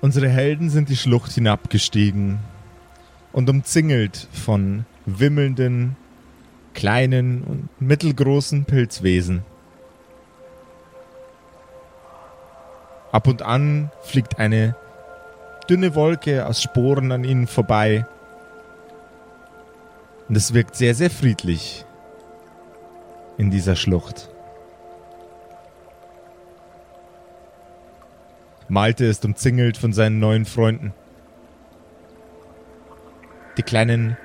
Unsere Helden sind die Schlucht hinabgestiegen und umzingelt von wimmelnden, kleinen und mittelgroßen Pilzwesen. Ab und an fliegt eine dünne Wolke aus Sporen an ihnen vorbei. Und es wirkt sehr, sehr friedlich in dieser Schlucht. Malte ist umzingelt von seinen neuen Freunden. Die kleinen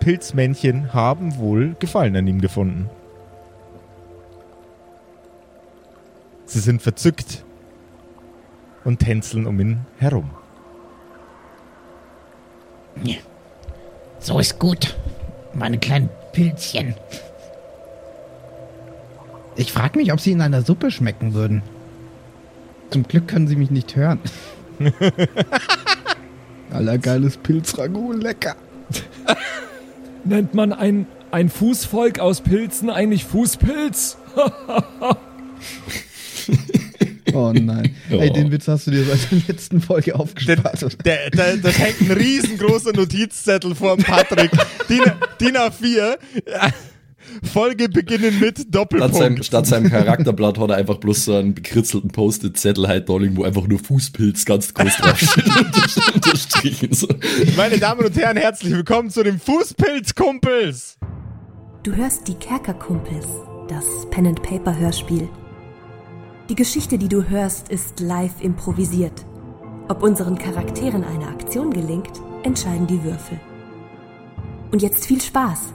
Pilzmännchen haben wohl Gefallen an ihm gefunden. Sie sind verzückt und tänzeln um ihn herum. So ist gut, meine kleinen Pilzchen. Ich frage mich, ob sie in einer Suppe schmecken würden. Zum Glück können sie mich nicht hören. Allergeiles Pilzragout, lecker. Nennt man ein, ein Fußvolk aus Pilzen eigentlich Fußpilz? Oh nein. Ey, den Witz hast du dir seit der letzten Folge aufgespart. Der, der, das hängt ein riesengroßer Notizzettel vor Patrick. DIN, DIN A4. Folge beginnen mit Statt seinem, Doppelpunkt. statt seinem Charakterblatt hat er einfach bloß so einen bekritzelten Post-it-Zettel halt da wo einfach nur Fußpilz ganz groß draufsteht und unterstrichen. So. Meine Damen und Herren, herzlich willkommen zu den Fußpilzkumpels. Du hörst die Kerkerkumpels, das Pen and Paper Hörspiel. Die Geschichte, die du hörst, ist live improvisiert. Ob unseren Charakteren eine Aktion gelingt, entscheiden die Würfel. Und jetzt viel Spaß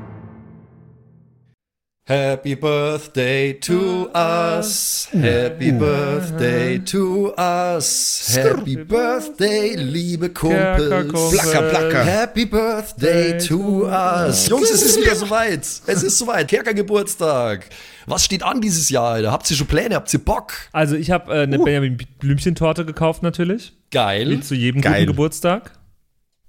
Happy Birthday to us. Happy Birthday to us. Happy Birthday, liebe Kumpels. Placker, placker. Happy Birthday to us. Jungs, es ist wieder soweit. Es ist soweit. Kerkergeburtstag. Was steht an dieses Jahr? Alter? Habt ihr schon Pläne? Habt ihr Bock? Also ich habe äh, eine Benjamin Blümchen-Torte gekauft natürlich. Geil. Wie zu jedem Geil. guten Geburtstag.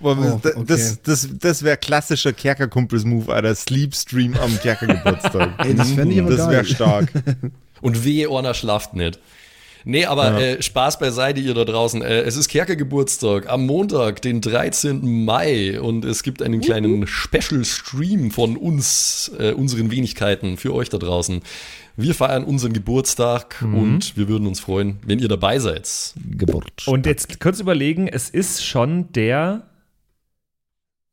Boah, Oh, das okay. das, das, das wäre klassischer Kerkerkumpels-Move, Alter. Sleepstream am Kerkergeburtstag. Ey, das fänd ich aber Das wäre stark. Und wehe, Orna schlaft nicht. Nee, aber äh, Spaß beiseite, ihr da draußen. Äh, es ist Kerkergeburtstag am Montag, den 13. Mai. Und es gibt einen kleinen Special-Stream von uns, äh, unseren Wenigkeiten, für euch da draußen. Wir feiern unseren Geburtstag und wir würden uns freuen, wenn ihr dabei seid. Geburt. Und jetzt kurz überlegen, es ist schon der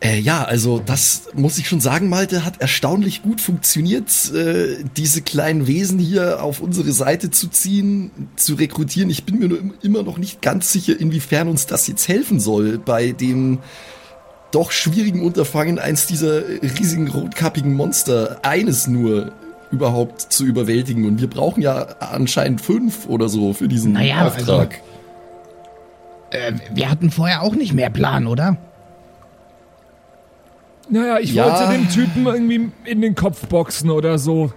Äh, ja, also das muss ich schon sagen, Malte, hat erstaunlich gut funktioniert, äh, diese kleinen Wesen hier auf unsere Seite zu ziehen, zu rekrutieren. Ich bin mir nur im- immer noch nicht ganz sicher, inwiefern uns das jetzt helfen soll bei dem doch schwierigen Unterfangen, eins dieser riesigen rotkappigen Monster, eines nur überhaupt zu überwältigen. Und wir brauchen ja anscheinend fünf oder so für diesen Naja, Auftrag. Äh, wir hatten vorher auch nicht mehr Plan, oder? Naja, ich Ja. wollte dem Typen irgendwie in den Kopf boxen oder so.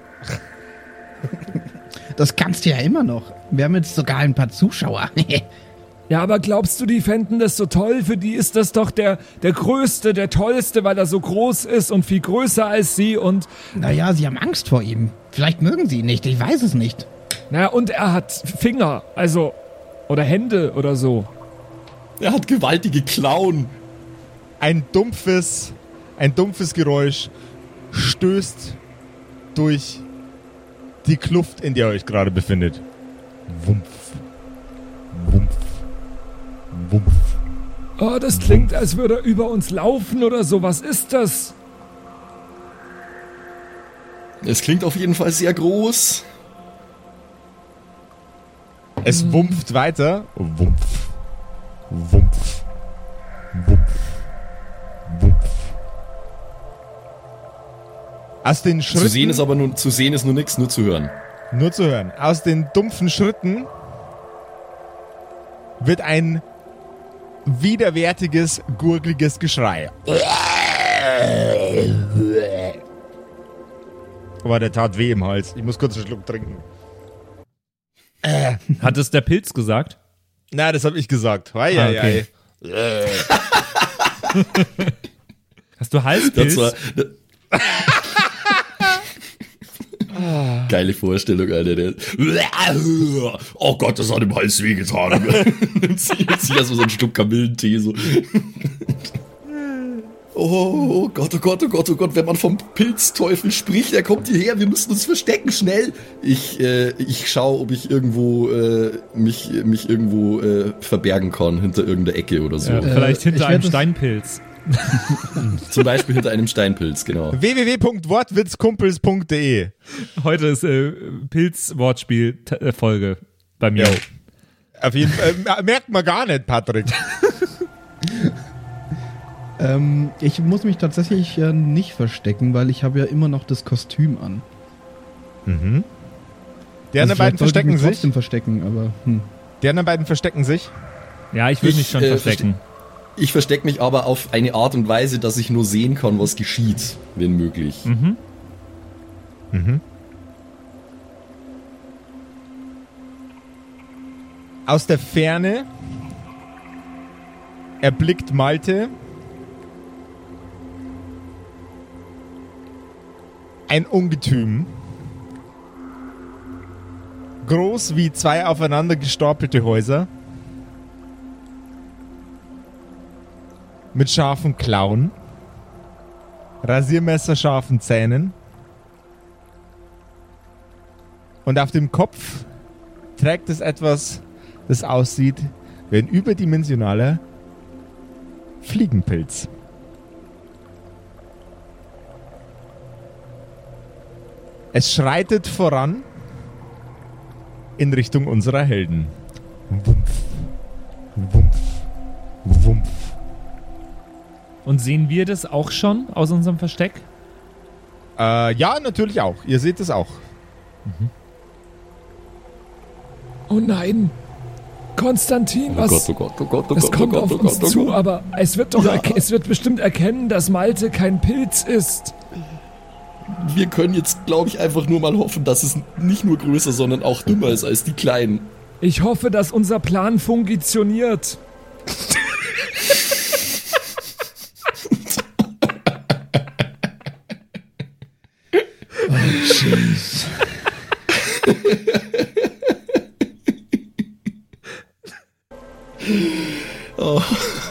Das kannst du ja immer noch. Wir haben jetzt sogar ein paar Zuschauer. Ja, aber glaubst du, die fänden das so toll? Für die ist das doch der, der Größte, der Tollste, weil er so groß ist und viel größer als sie und, Naja, sie haben Angst vor ihm. Vielleicht mögen sie ihn nicht, ich weiß es nicht. naja, und er hat Finger, also, oder Hände oder so. Er hat gewaltige Klauen. Ein dumpfes, ein dumpfes Geräusch stößt durch die Kluft, in der ihr euch gerade befindet. Wumpf. Wumpf. Wumpf. Oh, das klingt, als würde er über uns laufen oder so. Was ist das? Es klingt auf jeden Fall sehr groß. Es wumpft weiter. Wumpf. Wumpf. Wumpf. Wumpf. Aus den Schritten. Zu sehen ist aber nur, zu sehen ist nur nichts, nur zu hören. Nur zu hören. Aus den dumpfen Schritten wird ein widerwärtiges, gurgliges Geschrei. Aber der tat weh im Hals. Ich muss kurz einen Schluck trinken. Hat es der Pilz gesagt? Na, das habe ich gesagt. Hei, Ah, okay. hei. Hast du Das Halspilz? Geile Vorstellung, Alter. Der, oh Gott, das hat im Hals wehgetan. Nimmt sich erstmal so ein Stück Kamillentee so. Oh Gott, oh Gott, oh Gott, oh Gott, wenn man vom Pilzteufel spricht, er kommt hierher, wir müssen uns verstecken, schnell. Ich, äh, ich schaue, ob ich irgendwo äh, mich, mich irgendwo äh, verbergen kann, hinter irgendeiner Ecke oder so. Ja, vielleicht Äh, hinter einem Steinpilz. Zum Beispiel hinter einem Steinpilz, genau. www.wortwitzkumpels.de Heute ist äh, Pilz-Wortspiel-Folge bei mir. Jo. Auf jeden Fall. Äh, merkt man gar nicht, Patrick. Ähm, ich muss mich tatsächlich äh, nicht verstecken, weil ich habe ja immer noch das Kostüm an. Die anderen Also beiden verstecken sich. trotzdem verstecken, aber hm. Die anderen beiden verstecken sich. Ja, ich will Ich, mich schon äh, verstecken. Ich verstecke mich aber auf eine Art und Weise, dass ich nur sehen kann, was geschieht, wenn möglich. Mhm. Aus der Ferne erblickt Malte ein Ungetüm. Groß wie zwei aufeinander gestapelte Häuser. Mit scharfen Klauen. Rasiermesserscharfen Zähnen. Und auf dem Kopf trägt es etwas, das aussieht wie ein überdimensionaler Fliegenpilz. Es schreitet voran in Richtung unserer Helden. Wumpf, wumpf, wumpf. Und sehen wir das auch schon aus unserem Versteck? Äh, ja, natürlich auch. Ihr seht es auch. Oh nein. Konstantin, Oh was? Gott, oh Gott, oh Gott, oh es Gott, oh kommt Gott, auf oh uns Gott, oh zu, Gott. aber es wird doch, Ja. es wird bestimmt erkennen, dass Malte kein Pilz ist. Wir können jetzt, glaube ich, einfach nur mal hoffen, dass es nicht nur größer, sondern auch dümmer ist als die Kleinen. Ich hoffe, dass unser Plan funktioniert.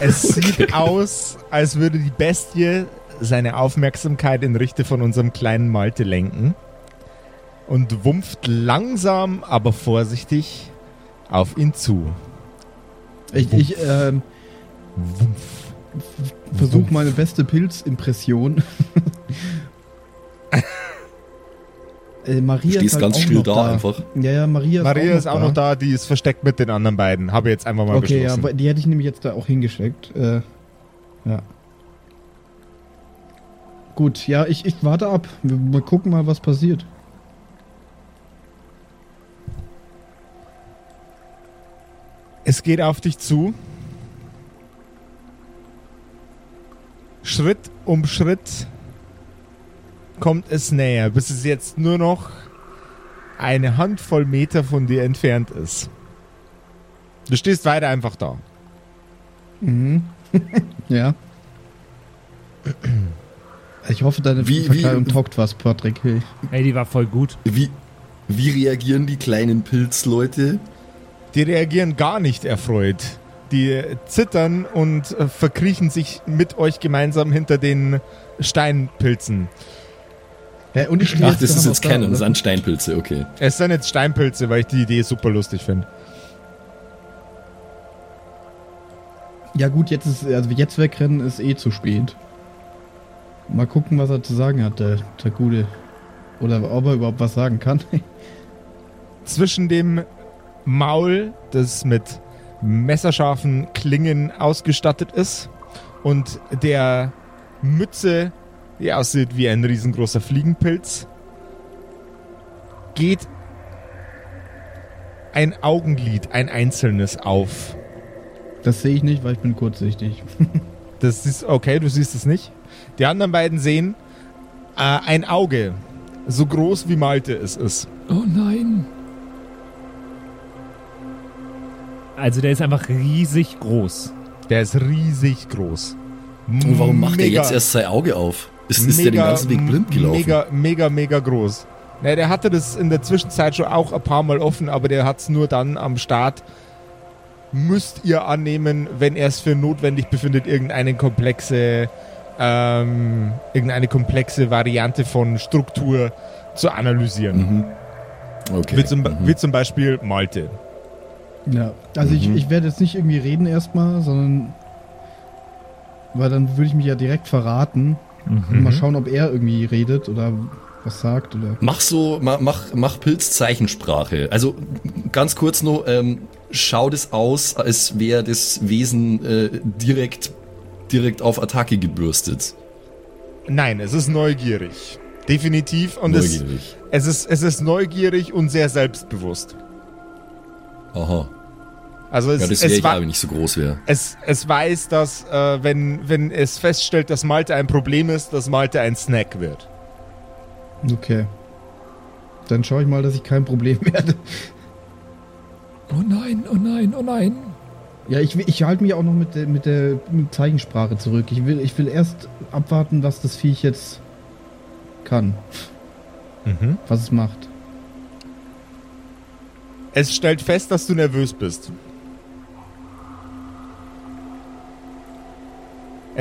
Es sieht aus, als würde die Bestie seine Aufmerksamkeit in Richtung von unserem kleinen Malte lenken und wumpft langsam, aber vorsichtig auf ihn zu. ich, ich ähm, versuche meine beste Pilzimpression. Äh, Maria Stehst ist halt ganz auch still noch da da einfach. Ja, ja, Maria ist Maria auch ist auch noch da, die ist versteckt mit den anderen beiden. Habe jetzt einfach mal Okay, ja, beschlossen. aber die hätte ich nämlich jetzt da auch hingesteckt. Äh, ja. Gut, ja, ich, ich warte ab. Wir, wir gucken mal, was passiert. Es geht auf dich zu. Schritt um Schritt kommt es näher, bis es jetzt nur noch eine Handvoll Meter von dir entfernt ist. Du stehst weiter einfach da. Mhm. ja. Ich hoffe, deine Wie- Verkleidung wie- taugt was, Patrick. Hey. Ey, die war voll gut. Wie, wie reagieren die kleinen Pilzleute? Die reagieren gar nicht erfreut. Die zittern und äh, verkriechen sich mit euch gemeinsam hinter den Steinpilzen. Hä, und ich Ach, das ist jetzt noch da, Canon, oder? Sandsteinpilze, okay. Es sind jetzt Steinpilze, weil ich die Idee super lustig finde. Ja gut, jetzt ist also jetzt wegrennen ist eh zu spät. Mal gucken, was er zu sagen hat, der, der Gute. Oder ob er überhaupt was sagen kann. Zwischen dem Maul, das mit messerscharfen Klingen ausgestattet ist, und der Mütze, die aussieht wie ein riesengroßer Fliegenpilz, geht ein Augenlid, ein einzelnes auf. Das sehe ich nicht, weil ich bin kurzsichtig. Das ist okay, du siehst es nicht. Die anderen beiden sehen äh, ein Auge, so groß wie Malte es ist. Oh nein. Also der ist einfach riesig groß. Der ist riesig groß. Und warum macht er Mega- jetzt erst sein Auge auf? Ist, ist der den ganzen Weg blind gelaufen? Mega, mega, mega groß. Ne, der hatte das in der Zwischenzeit schon auch ein paar Mal offen, aber der hat es nur dann am Start. Müsst ihr annehmen, wenn er es für notwendig befindet, irgendeine komplexe, ähm, irgendeine komplexe Variante von Struktur zu analysieren. Mhm. Okay. Wie, zum, mhm. wie zum Beispiel Malte. Ja, also ich, Mhm. ich werde jetzt nicht irgendwie reden erstmal, sondern weil dann würde ich mich ja direkt verraten Mhm. mal schauen, ob er irgendwie redet oder was sagt oder. Mach so, mach, mach, mach Pilzzeichensprache. Also ganz kurz noch, ähm, schaut es aus, als wäre das Wesen äh, direkt, direkt auf Attacke gebürstet. Nein, es ist neugierig. Definitiv. Und es, Neugierig. es, ist, es ist neugierig und sehr selbstbewusst. Aha. Also es, Ja, das wäre es, ich wa- auch, wenn ich so groß wäre. es, es weiß, dass äh, wenn, wenn es feststellt, dass Malte ein Problem ist, dass Malte ein Snack wird. Okay. Dann schaue ich mal, dass ich kein Problem werde. Oh nein, oh nein, oh nein. Ja, ich, ich halte mich auch noch mit der, mit der mit Zeichensprache zurück. Ich will, ich will erst abwarten, was das Viech jetzt kann, Mhm. was es macht. Es stellt fest, dass du nervös bist.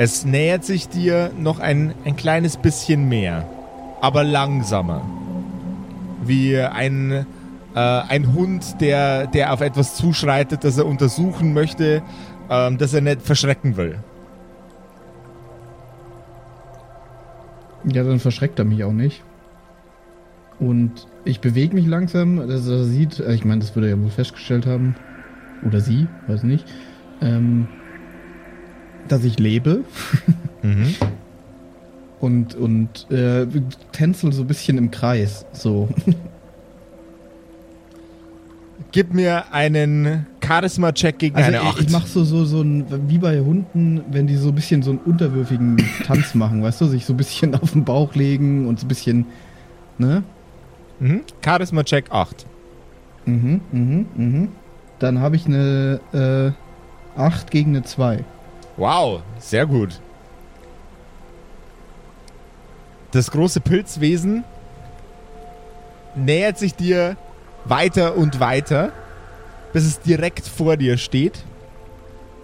Es nähert sich dir noch ein, ein kleines bisschen mehr, aber langsamer. Wie ein, äh, ein Hund, der, der auf etwas zuschreitet, das er untersuchen möchte, ähm, das er nicht verschrecken will. Ja, dann verschreckt er mich auch nicht. Und ich bewege mich langsam, dass er sieht, äh, ich meine, das würde er ja wohl festgestellt haben. Oder sie, weiß nicht. Ähm, dass ich lebe Mhm. und, und äh, tänzel so ein bisschen im Kreis. So. Gib mir einen Charisma-Check gegen Also eine ich, 8. ich mach so, so, so ein, wie bei Hunden, wenn die so ein bisschen so einen unterwürfigen Tanz machen, weißt du, sich so ein bisschen auf den Bauch legen und so ein bisschen, ne? mhm. Charisma-Check 8. Mhm, mhm, mhm. Dann habe ich eine äh, 8 gegen eine 2. Wow, sehr gut. Das große Pilzwesen nähert sich dir weiter und weiter, bis es direkt vor dir steht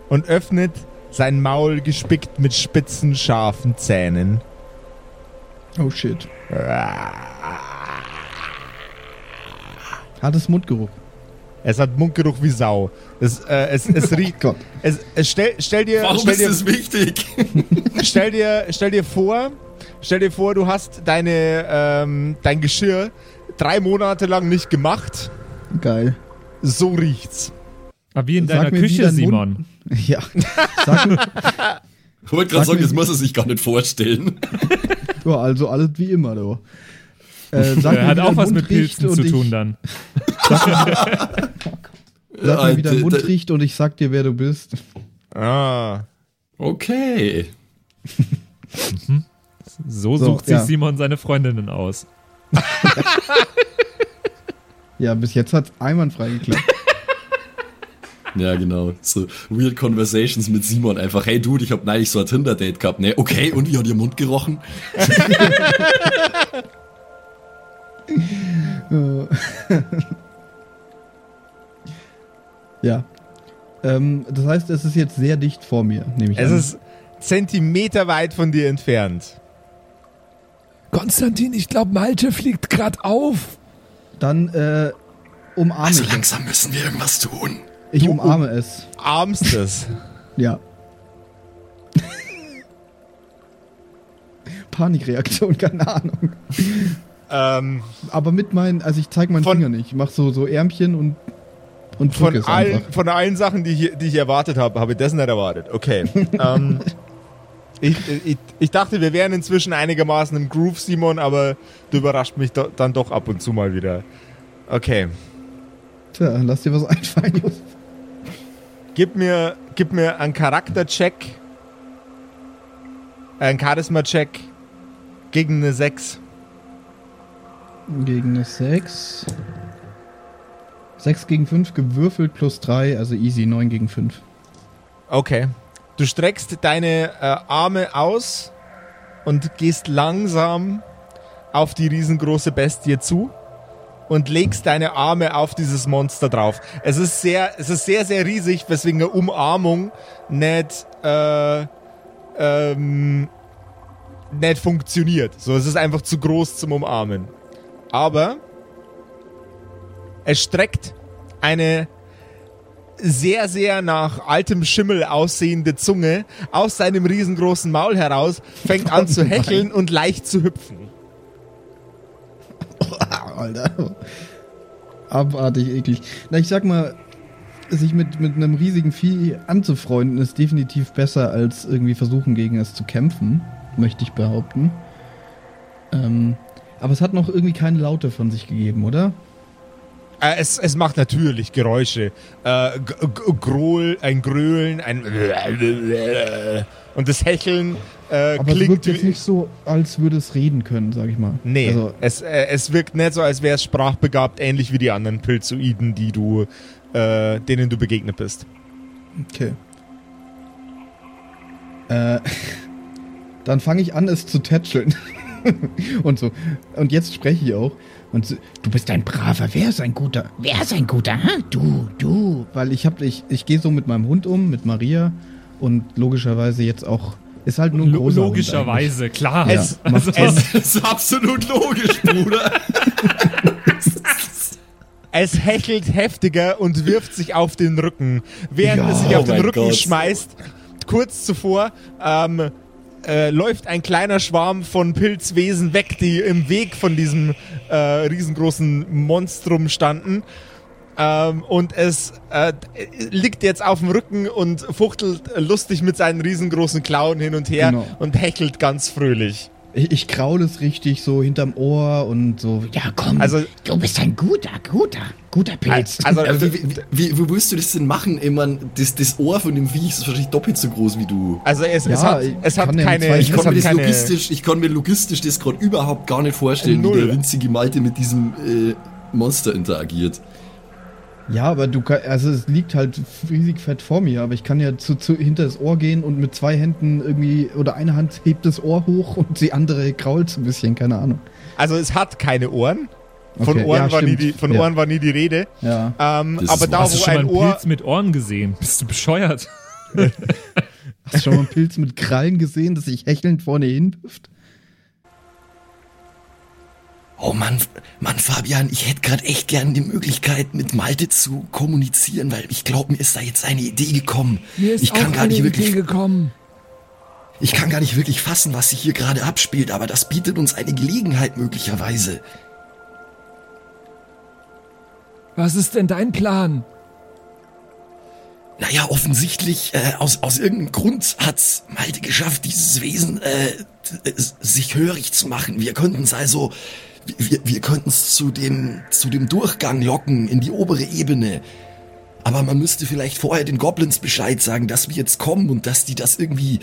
und öffnet sein Maul gespickt mit spitzen, scharfen Zähnen. Oh shit. Hat es Mundgeruch? Es hat Mundgeruch wie Sau. Es, äh, es, es riecht. Gott. Es, es stell, stell dir, Warum stell ist dir, das wichtig? stell dir, stell dir vor, stell dir vor, du hast deine, ähm, dein Geschirr drei Monate lang nicht gemacht. Geil. So riecht's. Aber wie in Sag deiner mir, Küche, dein Simon. Ja. Sag mir, Ich wollte gerade Sag sagen, mir, das muss er sich gar nicht vorstellen. ja, also alles wie immer, du. Äh, sag Er mir, hat wie auch dein was Mund mit Pilzen zu tun dann. Sag mir, wie dein Äh, Mund d- d- riecht und ich sag dir, wer du bist. Ah. Okay. So, So, sucht sich ja. Simon seine Freundinnen aus. Ja, bis jetzt hat's einwandfrei geklappt. Ja, genau. So weird Conversations mit Simon. Einfach, hey Dude, ich hab neulich so ein Tinder-Date gehabt. Ne, okay, und wie hat ihr Mund gerochen? Ja. Ähm, das heißt, es ist jetzt sehr dicht vor mir, nehme ich Es an. ist Zentimeter weit von dir entfernt. Konstantin, ich glaube, Malte fliegt grad auf. Dann äh, umarme Also ich es. langsam müssen wir irgendwas tun. Ich Du umarme es. Armst es. Ja. Panikreaktion, keine Ahnung. Ähm, Aber mit meinen, also ich zeige meinen Von- Finger nicht. Ich mache so, so Ärmchen und, und von, allen, einfach. von allen Sachen, die ich, die ich erwartet habe, habe ich das nicht erwartet. Okay. ähm, ich, ich, ich dachte, wir wären inzwischen einigermaßen im Groove, Simon, aber du überrascht mich do, dann doch ab und zu mal wieder. Okay. Tja, lass dir was einfallen, Josef. Gib mir, gib mir einen Charaktercheck. Einen Charisma-Check gegen eine 6. Gegen eine 6. 6 gegen 5 gewürfelt plus 3, also easy, 9 gegen 5. Okay. Du streckst deine äh, Arme aus und gehst langsam auf die riesengroße Bestie zu und legst deine Arme auf dieses Monster drauf. Es ist sehr, es ist sehr, sehr riesig, weswegen eine Umarmung nicht, äh, ähm, nicht funktioniert. So, es ist einfach zu groß zum Umarmen. Aber es streckt eine sehr, sehr nach altem Schimmel aussehende Zunge aus seinem riesengroßen Maul heraus, fängt an zu hecheln und leicht zu hüpfen. Alter. Abartig eklig. Na, ich sag mal, sich mit, mit einem riesigen Vieh anzufreunden, ist definitiv besser, als irgendwie versuchen, gegen es zu kämpfen, möchte ich behaupten. Ähm, aber es hat noch irgendwie keine Laute von sich gegeben, oder? Äh, es, es macht natürlich Geräusche. Äh, Grohl, ein Gröhlen, ein und das Hecheln äh, Aber es klingt wirkt jetzt nicht so, als würde es reden können, sag ich mal. Nee, Also, es, äh, es wirkt nicht so, als wäre es sprachbegabt, ähnlich wie die anderen Pilzoiden, die du, äh, denen du begegnet bist. okay. Äh, dann fange ich an, es zu tätscheln. und so. Und jetzt spreche ich auch. Und so, du bist ein braver, wer ist ein guter? Wer ist ein guter, hä? Du, du. Weil ich hab, ich, ich gehe so mit meinem Hund um, mit Maria. Und logischerweise jetzt auch. Ist halt nur ein großer logischerweise, klar. Hund Es-. Ja, macht es- Das ist absolut logisch, Bruder. Es hechelt heftiger und wirft sich auf den Rücken. Während Ja, es sich oh auf den mein Rücken Gott. schmeißt, kurz zuvor ähm, äh, läuft ein kleiner Schwarm von Pilzwesen weg, die im Weg von diesem äh, riesengroßen Monstrum standen. Ähm, und es äh, liegt jetzt auf dem Rücken und fuchtelt lustig mit seinen riesengroßen Klauen hin und her Genau. und hechelt ganz fröhlich. Ich, ich kraul es richtig so hinterm Ohr und so. Ja, komm. Also, du bist ein guter, guter, guter Pilz. also Aber wie, wie, wie, willst du das denn machen? Ich mein, das, das Ohr von dem Viech ist wahrscheinlich doppelt so groß wie du. Also es, es Ja, hat, es hat ja mit keine, Ich es kann, hat mir das keine logistisch, ich kann mir logistisch das gerade überhaupt gar nicht vorstellen, Null. wie der winzige Malte mit diesem äh, Monster interagiert. Ja, aber du kann, also es liegt halt riesig fett vor mir, aber ich kann ja zu, zu hinter das Ohr gehen und mit zwei Händen irgendwie oder eine Hand hebt das Ohr hoch und die andere krault so ein bisschen, keine Ahnung. Also es hat keine Ohren. Von, Okay, Ohren, ja, war nie die, von Ja. Ohren war nie die Rede. Ja. Ähm, Das aber ist- da, Hast du wo schon mal ein einen Ohr. Pilz mit Ohren gesehen? Bist du bescheuert? Hast du schon mal einen Pilz mit Krallen gesehen, das sich hechelnd vorne hinwirft? Oh Mann, Mann, Fabian, ich hätte gerade echt gern die Möglichkeit, mit Malte zu kommunizieren, weil ich glaube, mir ist da jetzt eine Idee gekommen. Mir ist ich kann auch gar eine nicht wirklich, Idee gekommen. ich kann gar nicht wirklich fassen, was sich hier gerade abspielt, aber das bietet uns eine Gelegenheit möglicherweise. Was ist denn dein Plan? Naja, offensichtlich, äh, aus, aus irgendeinem Grund hat's Malte geschafft, dieses Wesen äh, äh, sich hörig zu machen. Wir könnten es also, wir, wir könnten es zu dem, zu dem Durchgang locken, in die obere Ebene. Aber man müsste vielleicht vorher den Goblins Bescheid sagen, dass wir jetzt kommen und dass die das irgendwie,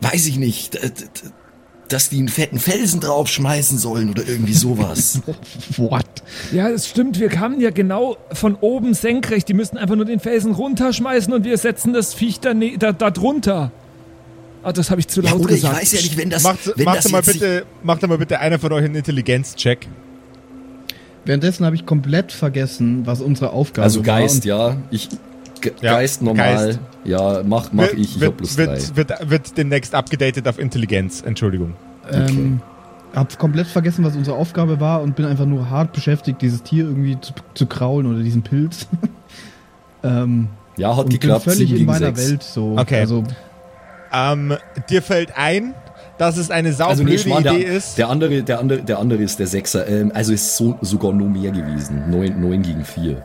weiß ich nicht, dass die einen fetten Felsen draufschmeißen sollen oder irgendwie sowas. What? Ja, es stimmt, wir kamen ja genau von oben senkrecht. Die müssen einfach nur den Felsen runterschmeißen und wir setzen das Viech da, ne- da, da drunter. Ah, das habe ich zu ja, laut ich gesagt. weiß ja nicht, wenn das, Macht, wenn macht, das doch mal bitte, macht mal bitte einer von euch einen Intelligenzcheck. Währenddessen habe ich komplett vergessen, was unsere Aufgabe Also war. Geist, und ja. Ich Ge Ja, Geist normal. Geist. Ja, mach, mach ich. Ich hab wird, plus drei. wird, wird, wird demnächst abgedatet auf Intelligenz. Entschuldigung. Ähm, hab komplett vergessen, was unsere Aufgabe war und bin einfach nur hart beschäftigt, dieses Tier irgendwie zu, zu kraulen oder diesen Pilz. ähm, Ja, hat und geklappt. bin völlig sieben in meiner sechs. Welt so. Okay. Also, Ähm, dir fällt ein, dass es eine Also saublöde nee, Schmarrn, Idee der, ist. der andere, der andere, der andere ist der Sechser. Ähm, also ist so, sogar nur mehr gewesen. Neun, neun gegen vier.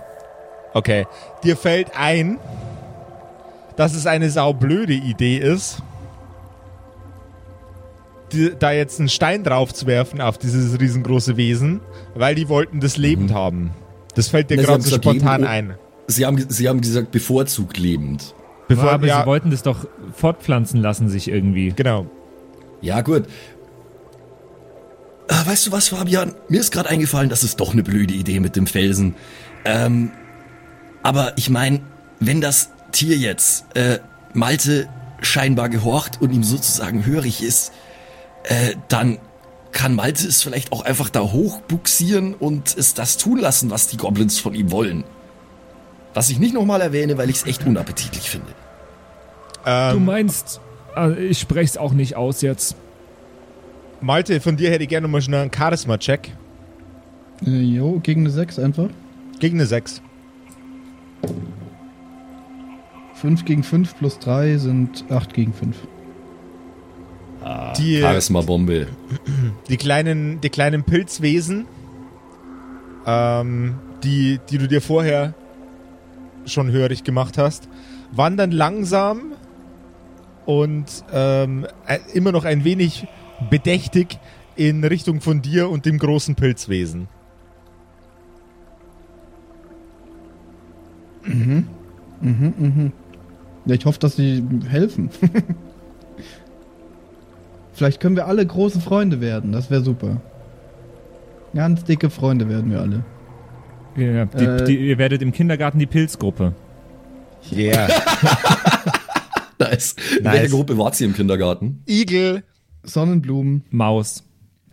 Okay. Dir fällt ein, dass es eine saublöde Idee ist, die, da jetzt einen Stein drauf zu werfen auf dieses riesengroße Wesen, weil die wollten das lebend haben. Das fällt dir gerade so spontan jeden- ein. Sie haben, sie haben gesagt, bevorzugt lebend. Bevor, aber ja, sie wollten das doch fortpflanzen lassen sich irgendwie. genau. Ja, gut. Ah, weißt du was, Fabian? Mir ist gerade eingefallen, das ist doch eine blöde Idee mit dem Felsen. Ähm, aber ich meine, wenn das Tier jetzt äh, Malte scheinbar gehorcht und ihm sozusagen hörig ist, äh, dann kann Malte es vielleicht auch einfach da hochbuxieren und es das tun lassen, was die Goblins von ihm wollen. Was ich nicht nochmal erwähne, weil ich es echt unappetitlich finde. Du Ähm, meinst, äh, ich sprech's auch nicht aus jetzt. Malte, von dir hätte ich gerne mal schnell einen Charisma-Check. äh, jo, gegen eine 6 einfach. Gegen eine 6. 5 gegen 5 plus 3 sind 8 gegen 5. Die, Charisma-Bombe. die, kleinen, die kleinen Pilzwesen, ähm, die, die du dir vorher schon hörig gemacht hast, wandern langsam und ähm, äh, immer noch ein wenig bedächtig in Richtung von dir und dem großen Pilzwesen. Ja, ich hoffe, dass sie helfen. Vielleicht können wir alle große Freunde werden. Das wäre super. Ganz dicke Freunde werden wir alle. Ja, die, Äh, die, ihr werdet im Kindergarten die Pilzgruppe. Yeah. Nice. In Nice. welcher Gruppe wart ihr im Kindergarten? Igel. Sonnenblumen. Maus.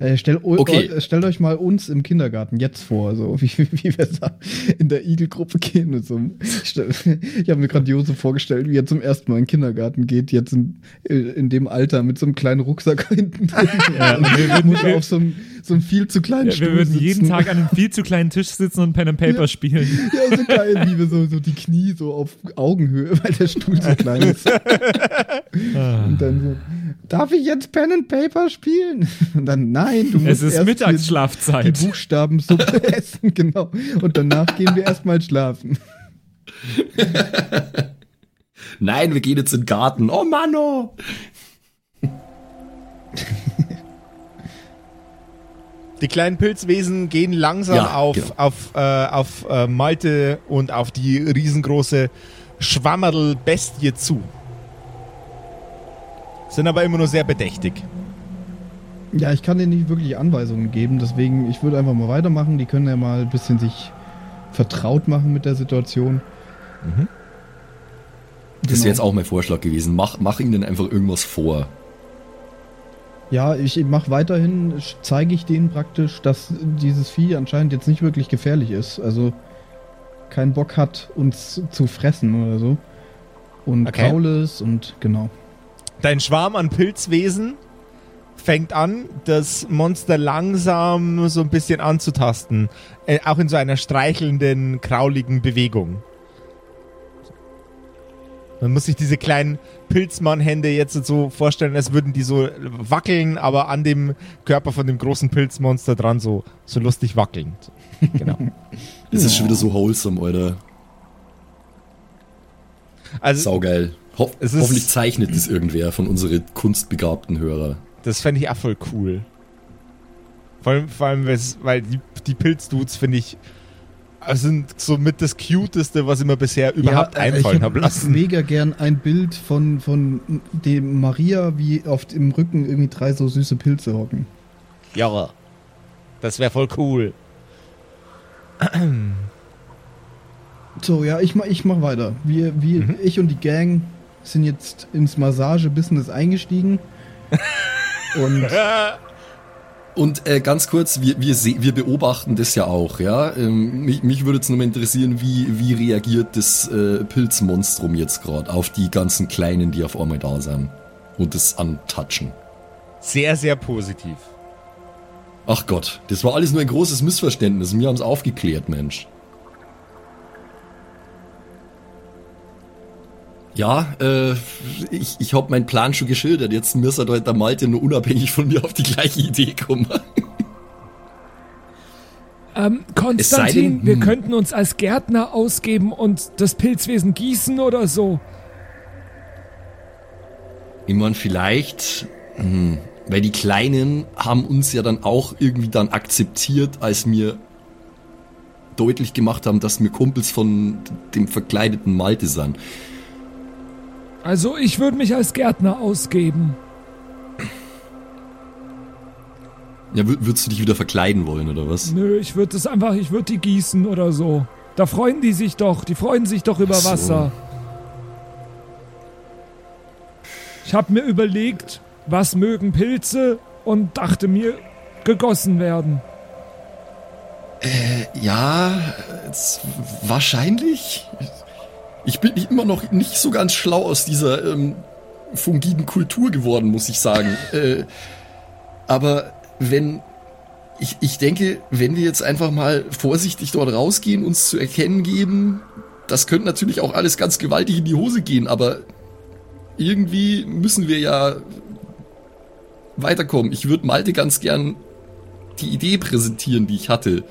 Äh, stell, Okay. äh, stellt euch mal uns im Kindergarten jetzt vor, so wie, wie wir da in der Igelgruppe gehen und so. Ich, ich habe mir gerade Josef vorgestellt, wie er zum ersten Mal in den Kindergarten geht, jetzt in, in dem Alter mit so einem kleinen Rucksack hinten drin. Ja, und wir würden- auf so einem, so einem viel zu kleinen Ja, Stuhl wir würden jeden sitzen. Tag an einem viel zu kleinen Tisch sitzen und Pen and Paper Ja. spielen. Ja, so geil, wie wir so, so die Knie so auf Augenhöhe, weil der Stuhl so klein ist. Und dann so, darf ich jetzt Pen and Paper spielen? Und dann, nein, du musst Es ist erst die Mittagsschlafzeit. Buchstaben so essen, genau. Und danach gehen wir erstmal schlafen. Nein, wir gehen jetzt in den Garten. Oh Manno! Die kleinen Pilzwesen gehen langsam Ja, auf, genau. auf, äh, auf äh, Malte und auf die riesengroße Schwammerl-Bestie zu. Sind aber immer nur sehr bedächtig. Ja, ich kann denen nicht wirklich Anweisungen geben, deswegen, ich würde einfach mal weitermachen. Die können ja mal ein bisschen sich vertraut machen mit der Situation. Das Genau. wäre jetzt auch mein Vorschlag gewesen. Mach, mach ihnen einfach irgendwas vor. Ja, ich mache weiterhin, zeige ich denen praktisch, dass dieses Vieh anscheinend jetzt nicht wirklich gefährlich ist. Also keinen Bock hat, uns zu fressen oder so. Und Okay. kraule es und genau. Dein Schwarm an Pilzwesen fängt an, das Monster langsam so ein bisschen anzutasten. Äh, auch in so einer streichelnden, krauligen Bewegung. Man muss sich diese kleinen Pilzmann-Hände jetzt so vorstellen, als würden die so wackeln, aber an dem Körper von dem großen Pilzmonster dran so, so lustig wackeln. Genau. Das ist schon wieder so wholesome, Alter. Also, Saugeil. Ho Es ist- hoffentlich zeichnet das irgendwer von unseren kunstbegabten Hörer. Das fände ich auch voll cool. Vor allem, vor allem weil die, die Pilzdudes finde ich Also sind somit das Cuteste, was ich mir bisher überhaupt äh, einfallen ich habe hab lassen. mega gern ein Bild von, von dem Maria, wie auf dem Rücken irgendwie drei so süße Pilze hocken. Ja, das wäre voll cool. So, ja, ich mach, ich mach weiter. Wir, wir, Mhm. ich und die Gang sind jetzt ins Massage-Business eingestiegen. und Und äh, ganz kurz, wir, wir, wir beobachten das ja auch, ja. Ähm, mich, mich würde jetzt nur mal interessieren, wie, wie reagiert das äh, Pilzmonstrum jetzt gerade auf die ganzen Kleinen, die auf einmal da sind und das antatschen. Sehr, sehr positiv. Ach Gott, das war alles nur ein großes Missverständnis. Wir haben es aufgeklärt, Mensch. Ja, äh, ich, ich habe meinen Plan schon geschildert. Jetzt müsste halt der Malte nur unabhängig von mir auf die gleiche Idee kommen. Ähm, Konstantin, denn, wir hm. könnten uns als Gärtner ausgeben und das Pilzwesen gießen oder so. Ich mein, vielleicht, hm, weil die Kleinen haben uns ja dann auch irgendwie dann akzeptiert, als wir deutlich gemacht haben, dass wir Kumpels von dem verkleideten Malte sind. Also ich würde mich als Gärtner ausgeben. Ja, wür- würdest du dich wieder verkleiden wollen, oder was? Nö, ich würde es einfach, ich würde die gießen oder so. Da freuen die sich doch, die freuen sich doch über so. Wasser. Ich habe mir überlegt, was mögen Pilze und dachte mir, gegossen werden. Ja, es, wahrscheinlich. Ich bin immer noch nicht so ganz schlau aus dieser ähm, fungiden Kultur geworden, muss ich sagen. äh, aber wenn ich, ich denke, wenn wir jetzt einfach mal vorsichtig dort rausgehen, uns zu erkennen geben, das könnte natürlich auch alles ganz gewaltig in die Hose gehen, aber irgendwie müssen wir ja weiterkommen. Ich würde Malte ganz gern die Idee präsentieren, die ich hatte.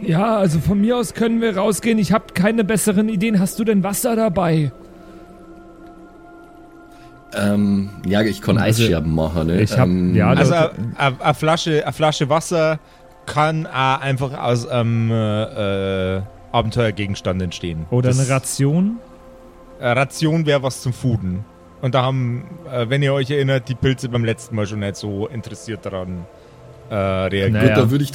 Ja, also von mir aus können wir rausgehen. Ich habe keine besseren Ideen. Hast du denn Wasser dabei? Ähm, ja, ich kann Also, Eisscherben machen, ne? ich hab- ähm, ja, Also eine Flasche, a Flasche Wasser kann auch einfach aus einem äh, Abenteuergegenstand entstehen. Oder Das- eine Ration? äh, Ration wäre was zum Fooden. Und da haben, äh, wenn ihr euch erinnert, die Pilze beim letzten Mal schon nicht so interessiert daran äh, reagiert. Naja. Gut, da würde ich,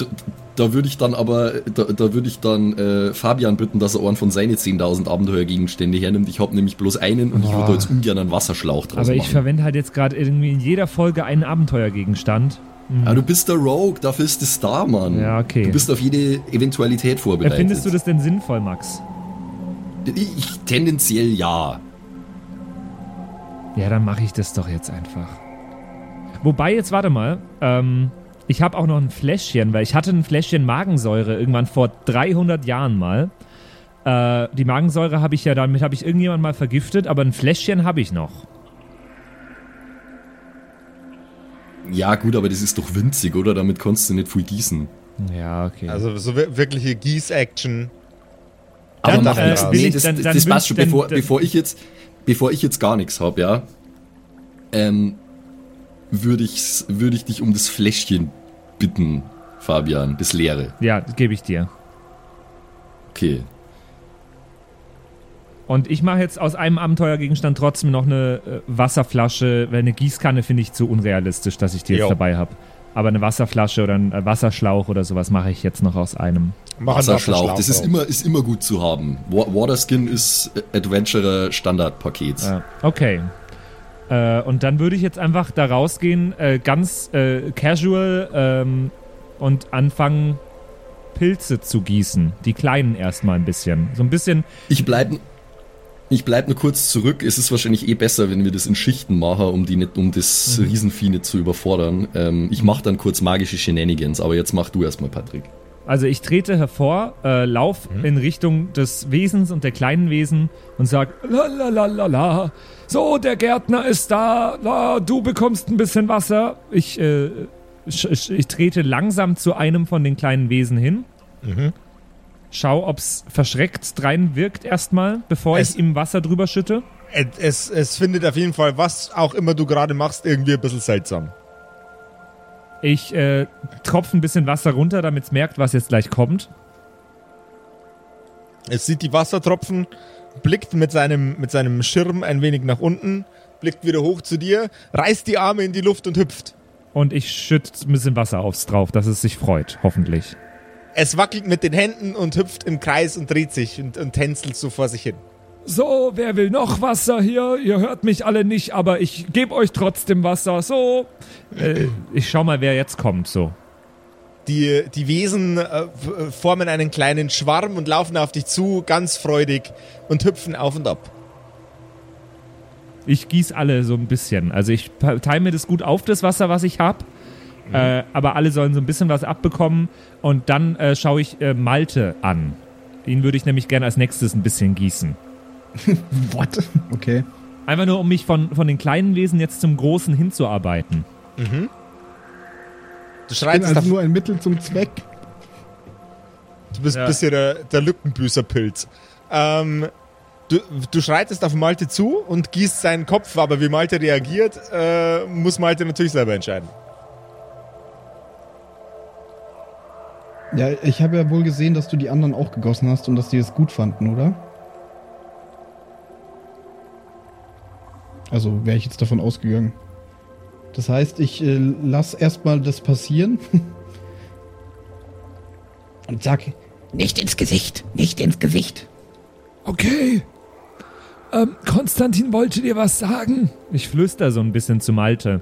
da würde ich dann aber, da, da würde ich dann äh, Fabian bitten, dass er einen von seine 10.000 Abenteuergegenstände hernimmt. Ich habe nämlich bloß einen und ich würde jetzt ungern einen Wasserschlauch draus Aber ich machen. verwende halt jetzt gerade irgendwie in jeder Folge einen Abenteuergegenstand. Ah, du bist der Rogue, dafür ist der Star, Mann. Ja, okay. Du bist auf jede Eventualität vorbereitet. Findest du das denn sinnvoll, Max? Ich, ich tendenziell ja. Ja, dann mache ich das doch jetzt einfach. Wobei, jetzt warte mal. Ähm, ich habe auch noch ein Fläschchen, weil ich hatte ein Fläschchen Magensäure irgendwann vor 300 Jahren mal. Äh, die Magensäure habe ich ja damit, habe ich irgendjemand mal vergiftet, aber ein Fläschchen habe ich noch. Ja, gut, aber das ist doch winzig, oder? Damit kannst du nicht viel gießen. Ja, okay. Also so wir- wirkliche Gieß-Action. Aber Dann, mach äh, nichts. will Nee, ich- das, dann- das, dann das passt schon, bevor, dann- bevor ich jetzt, bevor ich jetzt gar nichts hab, ja, ähm, würde ich, würde ich dich um das Fläschchen bitten, Fabian, das leere. ja, gebe ich dir. Okay. Und ich mache jetzt aus einem Abenteuergegenstand trotzdem noch eine äh, Wasserflasche, weil eine Gießkanne finde ich zu unrealistisch, dass ich die jetzt Jo. dabei habe. Aber eine Wasserflasche oder ein äh, Wasserschlauch oder sowas mache ich jetzt noch aus einem. Mach Wasserschlauch, das ist immer, ist immer gut zu haben. Wa- Waterskin ist Adventurer Standardpaket. Äh, okay. Äh, und dann würde ich jetzt einfach da rausgehen, äh, ganz äh, casual ähm, und anfangen, Pilze zu gießen. Die kleinen erstmal ein bisschen. So ein bisschen. Ich bleib, ich bleib nur kurz zurück. Es ist wahrscheinlich eh besser, wenn wir das in Schichten machen, um die nicht, um das Mhm. Riesenvieh nicht zu überfordern. Ähm, ich mache dann kurz magische Shenanigans, aber jetzt mach du erstmal, Patrick. Also ich trete hervor, äh, lauf in Richtung des Wesens und der kleinen Wesen und sag, La la la la la. So, der Gärtner ist da. La, du bekommst ein bisschen Wasser. ich, äh, ich, ich, trete langsam zu einem von den kleinen Wesen hin. Schau, ob's verschreckt drein wirkt erstmal, bevor Es- ich ihm Wasser drüber schütte. Es, es findet auf jeden Fall, was auch immer du gerade machst, irgendwie ein bisschen seltsam. Ich äh, tropfe ein bisschen Wasser runter, damit es merkt, was jetzt gleich kommt. Es sieht die Wassertropfen, blickt mit seinem, mit seinem Schirm ein wenig nach unten, blickt wieder hoch zu dir, reißt die Arme in die Luft und hüpft. Und ich schütte ein bisschen Wasser aufs drauf, dass es sich freut, hoffentlich. Es wackelt mit den Händen und hüpft im Kreis und dreht sich und, und tänzelt so vor sich hin. So, wer will noch Wasser hier? Ihr hört mich alle nicht, aber ich gebe euch trotzdem Wasser. So. Äh, ich schau mal, wer jetzt kommt, so. Die, die Wesen äh, f- formen einen kleinen Schwarm und laufen auf dich zu, ganz freudig und hüpfen auf und ab. Ich gieß alle so ein bisschen. Also ich teile mir das gut auf, das Wasser, was ich habe. Äh, aber alle sollen so ein bisschen was abbekommen. Und dann äh, schaue ich äh, Malte an. Ihn würde ich nämlich gerne als nächstes ein bisschen gießen. What? Okay. Einfach nur, um mich von, von den kleinen Wesen jetzt zum großen hinzuarbeiten. Du Ich bin schreitest also auf, nur ein Mittel zum Zweck. du bist Ja. ein bisschen der, der Lückenbüßerpilz. Ähm, du, du schreitest auf Malte zu und gießt seinen Kopf, aber wie Malte reagiert, äh, muss Malte natürlich selber entscheiden. Ja, ich habe ja wohl gesehen, dass du die anderen auch gegossen hast und dass die es gut fanden, oder? Also wäre ich jetzt davon ausgegangen. Das heißt, ich äh, lass erstmal das passieren und sag, Nicht ins Gesicht, nicht ins Gesicht. Okay. Ähm, Konstantin wollte dir was sagen. Ich flüster so ein bisschen zu Malte.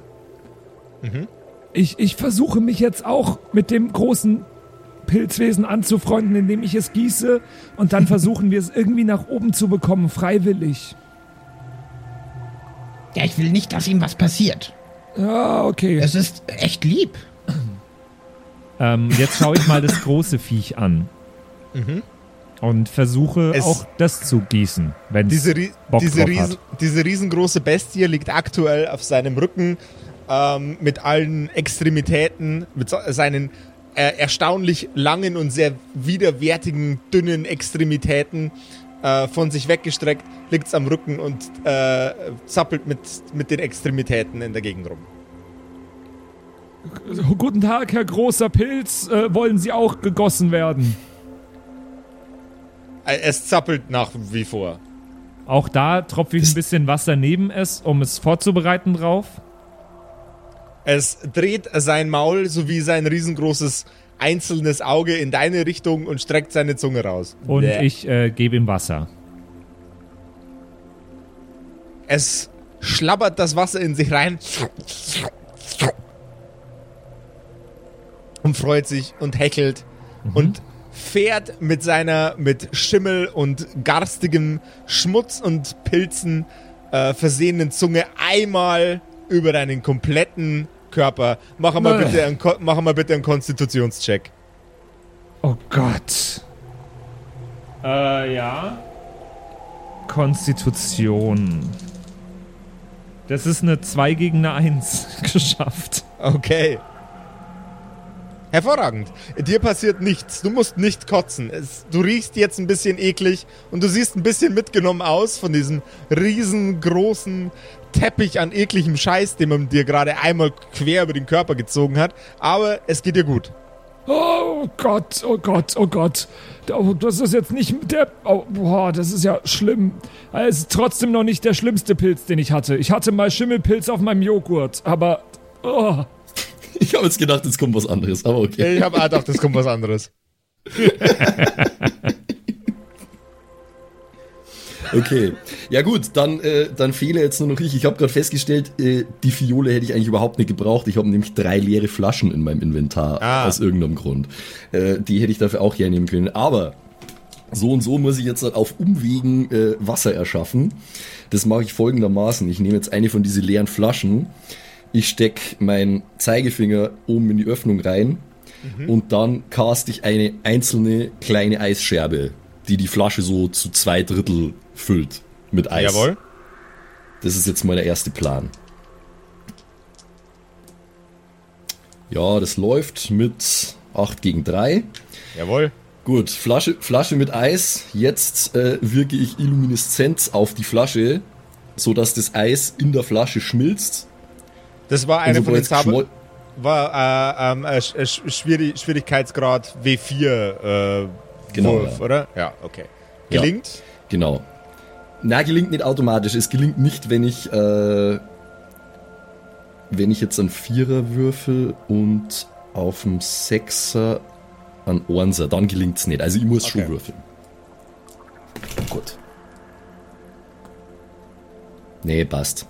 Ich, ich versuche mich jetzt auch mit dem großen Pilzwesen anzufreunden, indem ich es gieße. Und dann versuchen wir es irgendwie nach oben zu bekommen, freiwillig. Ja, ich will nicht, dass ihm was passiert. Ja, okay. Es ist echt lieb. Ähm, jetzt schaue ich mal das große Viech an. Und versuche Es- auch das zu gießen, wenn Diese, Bock diese, drauf riesen, hat. diese riesengroße Bestie liegt aktuell auf seinem Rücken ähm, mit allen Extremitäten, mit so, seinen äh, erstaunlich langen und sehr widerwärtigen, dünnen Extremitäten äh, von sich weggestreckt, liegt am Rücken und äh, zappelt mit, mit den Extremitäten in der Gegend rum. Guten Tag, Herr großer Pilz. Äh, wollen Sie auch gegossen werden? Äh, Es zappelt nach wie vor. Auch da tropfe ich ein bisschen Wasser neben es, um es vorzubereiten drauf. Es dreht sein Maul sowie sein riesengroßes einzelnes Auge in deine Richtung und streckt seine Zunge raus. Und Bäh. ich äh, gebe ihm Wasser. Es schlabbert das Wasser in sich rein und freut sich und hechelt und fährt mit seiner mit Schimmel und garstigem Schmutz und Pilzen äh, versehenen Zunge einmal über deinen kompletten Körper. Mach mal, bitte einen, mach mal bitte einen Konstitutionscheck. Oh Gott. Äh, ja. Konstitution. Das ist eine 2 gegen eine 1 geschafft. Okay. Hervorragend. Dir passiert nichts. Du musst nicht kotzen. Es, du riechst jetzt ein bisschen eklig und du siehst ein bisschen mitgenommen aus von diesem riesengroßen Teppich an ekligem Scheiß, den man dir gerade einmal quer über den Körper gezogen hat. Aber es geht dir gut. Oh Gott, oh Gott, oh Gott. Oh, das ist jetzt nicht der. Oh, boah, das ist ja schlimm. Es ist trotzdem noch nicht der schlimmste Pilz, den ich hatte. Ich hatte mal Schimmelpilz auf meinem Joghurt, aber. Oh. Ich habe jetzt gedacht, jetzt kommt was anderes, aber okay. Ich habe auch gedacht, es kommt was anderes. Okay. Ja gut, dann, äh, dann fehle jetzt nur noch ich. Ich habe gerade festgestellt, äh, die Fiole hätte ich eigentlich überhaupt nicht gebraucht. Ich habe nämlich drei leere Flaschen in meinem Inventar Ah. aus irgendeinem Grund. Äh, die hätte ich dafür auch hernehmen können. Aber so und so muss ich jetzt halt auf Umwegen äh, Wasser erschaffen. Das mache ich folgendermaßen. Ich nehme jetzt eine von diesen leeren Flaschen. Ich steck meinen Zeigefinger oben in die Öffnung rein und dann cast ich eine einzelne kleine Eisscherbe, die die Flasche so zu zwei Drittel füllt mit Eis. Jawohl. Das ist jetzt mal der erste Plan. Ja, das läuft mit 8 gegen 3. Jawohl. Gut, Flasche, Flasche mit Eis. Jetzt äh, wirke ich Illumineszenz auf die Flasche, sodass das Eis in der Flasche schmilzt. Das war eine von den Zauber... War äh, ähm, äh, Sch- Sch- Schwierig Schwierigkeitsgrad W4 äh, Genau, Wurf, ja. oder? Ja, okay. Ja. Gelingt? Genau. Na, gelingt nicht automatisch. Es gelingt nicht, wenn ich, äh, wenn ich jetzt einen Vierer würfel und auf dem Sechser einen Ornser, dann gelingt's nicht. Also ich muss schon Okay. würfeln. Gut. Nee, passt.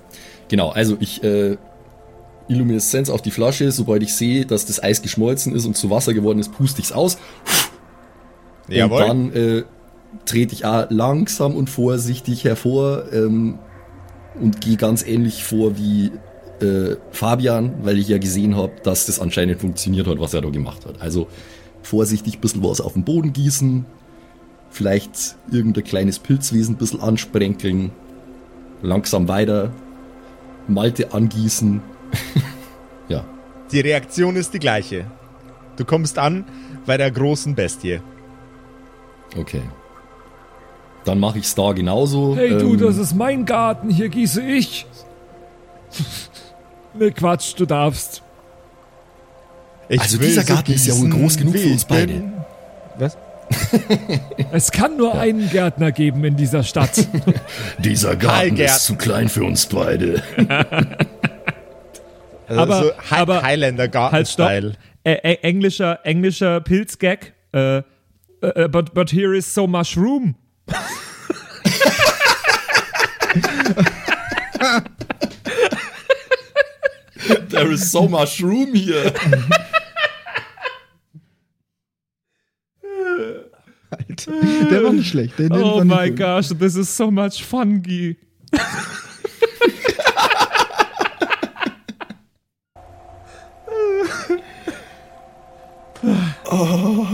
Genau, also ich, äh, Illumineszenz auf die Flasche, sobald ich sehe, dass das Eis geschmolzen ist und zu Wasser geworden ist, puste ich's aus. Jawohl. Und dann äh, trete ich auch langsam und vorsichtig hervor ähm, und gehe ganz ähnlich vor wie äh, Fabian, weil ich ja gesehen habe, dass das anscheinend funktioniert hat, was er da gemacht hat. Also vorsichtig ein bisschen was auf den Boden gießen, vielleicht irgendein kleines Pilzwesen ein bisschen ansprenkeln, langsam weiter, Malte angießen. ja, Die Reaktion ist die gleiche. Du kommst an bei der großen Bestie. Okay. Dann mache ich's da genauso. Hey du, ähm, das ist mein Garten, hier gieße ich. ne, Quatsch, du darfst. Ich Also dieser Garten ist ja wohl groß genug für uns ich bin. beide. Was? Es kann nur einen Gärtner geben in dieser Stadt. Dieser Garten ist zu klein für uns beide. Also Aber- so Hi aber- Highlander Garten Halt, stopp. Style. Ä Ä englischer, englischer Pilzgag. Äh, äh, but, but here is so much room. There is so much room here. Der war nicht schlecht. Der, der Oh my gut. gosh, this is so much fungi. Oh,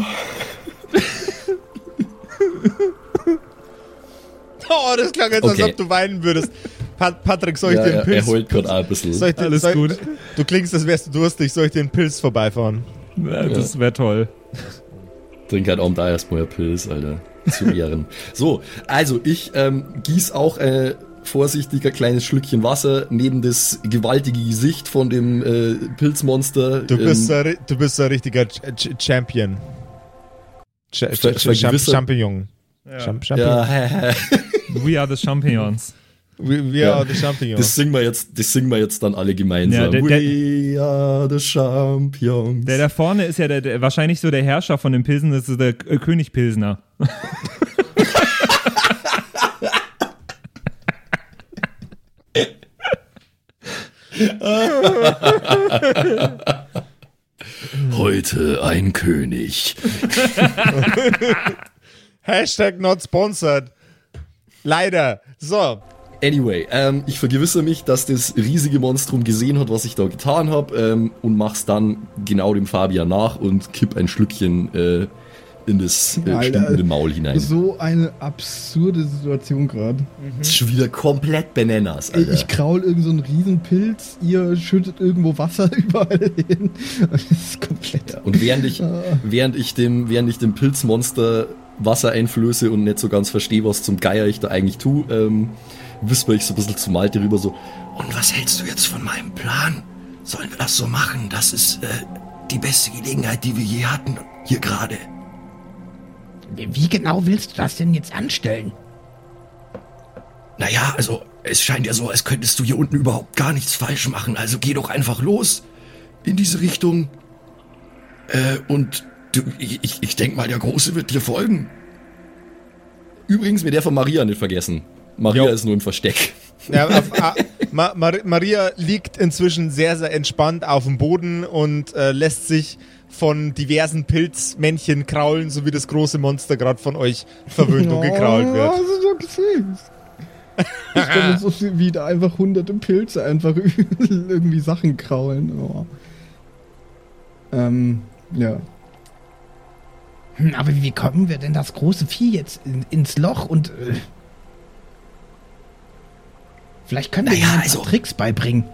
das klang jetzt, als Okay. ob du weinen würdest. Pat Patrick, soll ich Ja, dir einen er, er Pilz... heult gerade ein bisschen. soll ich dir, Alles soll, gut. Du klingst, als wärst du durstig. Soll ich dir einen Pilz vorbeifahren? Ja, das wäre toll. Trink halt auch da erstmal ein Pilz, Alter. Zu Ehren. so, also ich ähm, gieß auch äh, vorsichtig ein kleines Schlückchen Wasser neben das gewaltige Gesicht von dem äh, Pilzmonster. Du bist, ähm, ein, du bist ein richtiger Ch Ch Champion. Ch Ch Ch Champion. ja, hä, hä. We are the Champions. We, we Ja. are the Champions. das singen wir jetzt, das singen wir jetzt dann alle gemeinsam. Ja, der- We are the champions. Der da vorne ist ja der, der, wahrscheinlich so der Herrscher von den Pilsen, das ist der äh, König Pilsner. Heute ein König. Hashtag not sponsored. Leider. So. Anyway, ähm, ich vergewissere mich, dass das riesige Monstrum gesehen hat, was ich da getan habe ähm, und mach's dann genau dem Fabian nach und kipp ein Schlückchen äh, in das äh, Alter, stinkende Maul hinein. So eine absurde Situation gerade. Das ist schon wieder komplett bananas, Alter. Ich kraul irgend so einen Riesenpilz, ihr schüttet irgendwo Wasser überall hin. Das ist komplett. und während ich, während ich dem, während ich dem Pilzmonster Wasser einflöße und nicht so ganz verstehe, was zum Geier ich da eigentlich tue, ähm, whisper ich so ein bisschen zu Malte rüber so, und was hältst du jetzt von meinem Plan? Sollen wir das so machen? Das ist äh, die beste Gelegenheit, die wir je hatten, hier gerade. Wie genau willst du das denn jetzt anstellen? Naja, also es scheint ja so, als könntest du hier unten überhaupt gar nichts falsch machen. Also geh doch einfach los in diese Richtung. Äh, und du, ich, ich, ich denke mal, der Große wird dir folgen. Übrigens, mir der von Maria nicht vergessen. Maria Jo. ist nur im Versteck. Ja, auf, ah, Ma Mar Maria liegt inzwischen sehr, sehr entspannt auf dem Boden und äh, lässt sich von diversen Pilzmännchen kraulen, so wie das große Monster gerade von euch verwöhnt und gekrault Oh, wird. das ist doch süß. Ich mir so viel wie da einfach hunderte Pilze einfach irgendwie Sachen kraulen. Oh. Ähm, ja. Hm, aber wie kommen wir denn das große Vieh jetzt in, ins Loch und... Äh, vielleicht können wir Naja, ihm ein paar also- Tricks beibringen.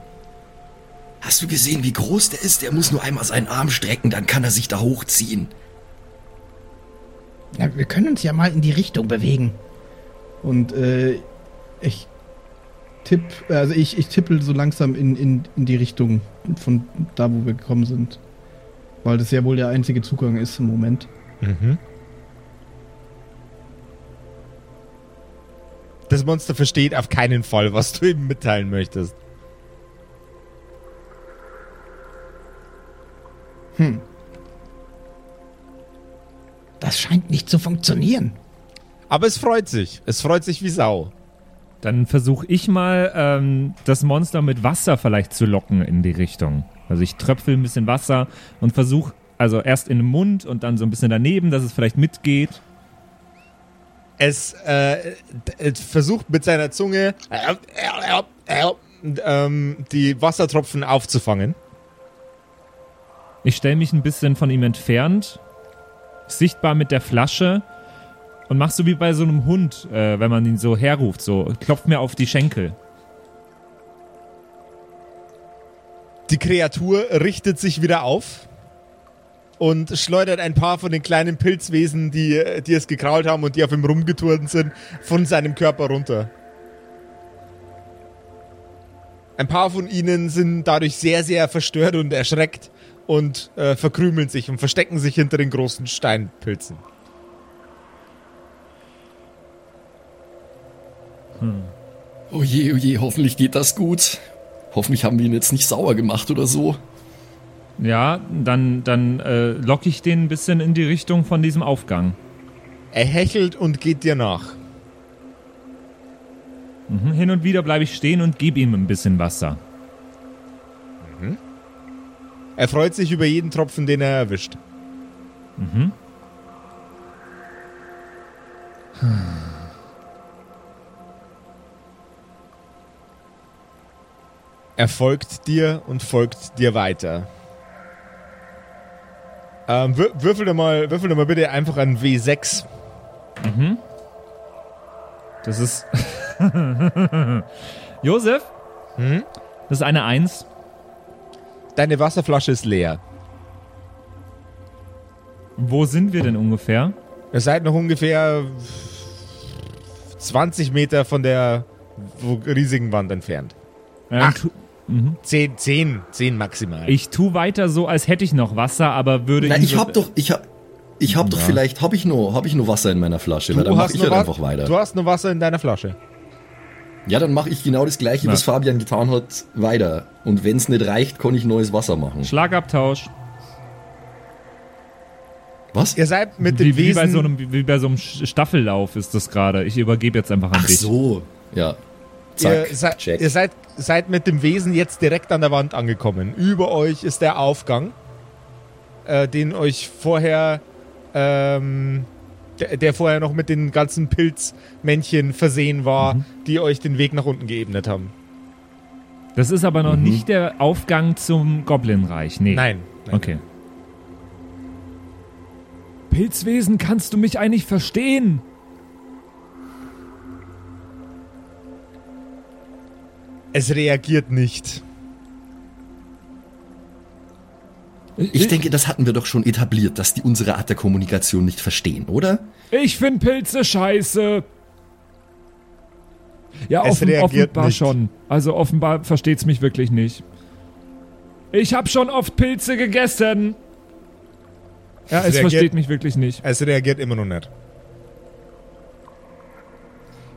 Hast du gesehen, wie groß der ist? Der muss nur einmal seinen Arm strecken, dann kann er sich da hochziehen. Ja, wir können uns ja mal in die Richtung bewegen. Und äh, ich tipp, also ich, ich tippel so langsam in, in, in die Richtung von da, wo wir gekommen sind. Weil das ja wohl der einzige Zugang ist im Moment. Mhm. Das Monster versteht auf keinen Fall, was du ihm mitteilen möchtest. Das scheint nicht zu funktionieren. Aber es freut sich. Es freut sich wie Sau. Dann versuche ich mal, ähm, das Monster mit Wasser vielleicht zu locken in die Richtung. Also ich tröpfel ein bisschen Wasser und versuche, also erst in den Mund und dann so ein bisschen daneben, dass es vielleicht mitgeht. Es äh, versucht mit seiner Zunge äh, äh, äh, ähm, die Wassertropfen aufzufangen. Ich stelle mich ein bisschen von ihm entfernt, sichtbar mit der Flasche und mach so wie bei so einem Hund, äh, wenn man ihn so herruft, so klopft mir auf die Schenkel. Die Kreatur richtet sich wieder auf und schleudert ein paar von den kleinen Pilzwesen, die, die es gekrault haben und die auf ihm rumgeturnt sind, von seinem Körper runter. Ein paar von ihnen sind dadurch sehr, sehr verstört und erschreckt und äh, verkrümeln sich und verstecken sich hinter den großen Steinpilzen. Oh je, oh je, hoffentlich geht das gut. Hoffentlich haben wir ihn jetzt nicht sauer gemacht oder so. Ja, dann, dann äh, locke ich den ein bisschen in die Richtung von diesem Aufgang. Er hechelt und geht dir nach. Mhm. Hin und wieder bleibe ich stehen und gebe ihm ein bisschen Wasser. Er freut sich über jeden Tropfen, den er erwischt. Mhm. Er folgt dir und folgt dir weiter. Ähm, wür würfel, doch mal, würfel doch mal bitte einfach ein W6. Das ist. Josef? Hm? Das ist eine Eins. Deine Wasserflasche ist leer. Wo sind wir denn ungefähr? Ihr seid noch ungefähr 20 Meter von der riesigen Wand entfernt. Ähm, Ach. Mhm. 10, 10, 10 maximal. Ich tu weiter so, als hätte ich noch Wasser, aber würde Na, ihn ich hab doch, ich hab, ich hab doch vielleicht, hab ich nur, hab ich nur Wasser in meiner Flasche, weil dann mach ich halt einfach weiter. Du hast nur Wasser in deiner Flasche. Ja, dann mache ich genau das gleiche, Na. was Fabian getan hat, weiter. Und wenn's nicht reicht, kann ich neues Wasser machen. Schlagabtausch. Was? Ihr seid mit Wie, den wie, bei Wesen... so einem, wie bei so einem Staffellauf ist das gerade. Ich übergebe jetzt einfach an Ach dich. so, ja. Zack, ihr, seid, check. ihr seid, seid mit dem Wesen jetzt direkt an der Wand angekommen. Über euch ist der Aufgang, äh, den euch vorher, ähm, der, der vorher noch mit den ganzen Pilzmännchen versehen war, Mhm. die euch den Weg nach unten geebnet haben. Das ist aber noch Mhm. nicht der Aufgang zum Goblinreich. Nee. Nein. nein. Okay. Pilzwesen, kannst du mich eigentlich verstehen? Es reagiert nicht. Ich denke, das hatten wir doch schon etabliert, dass die unsere Art der Kommunikation nicht verstehen, oder? Ich find Pilze scheiße. Ja, Es offen, reagiert offenbar nicht. schon. Also offenbar versteht's mich wirklich nicht. Ich hab schon oft Pilze gegessen. Ja, Es es reagiert- versteht mich wirklich nicht. Es reagiert immer noch nicht.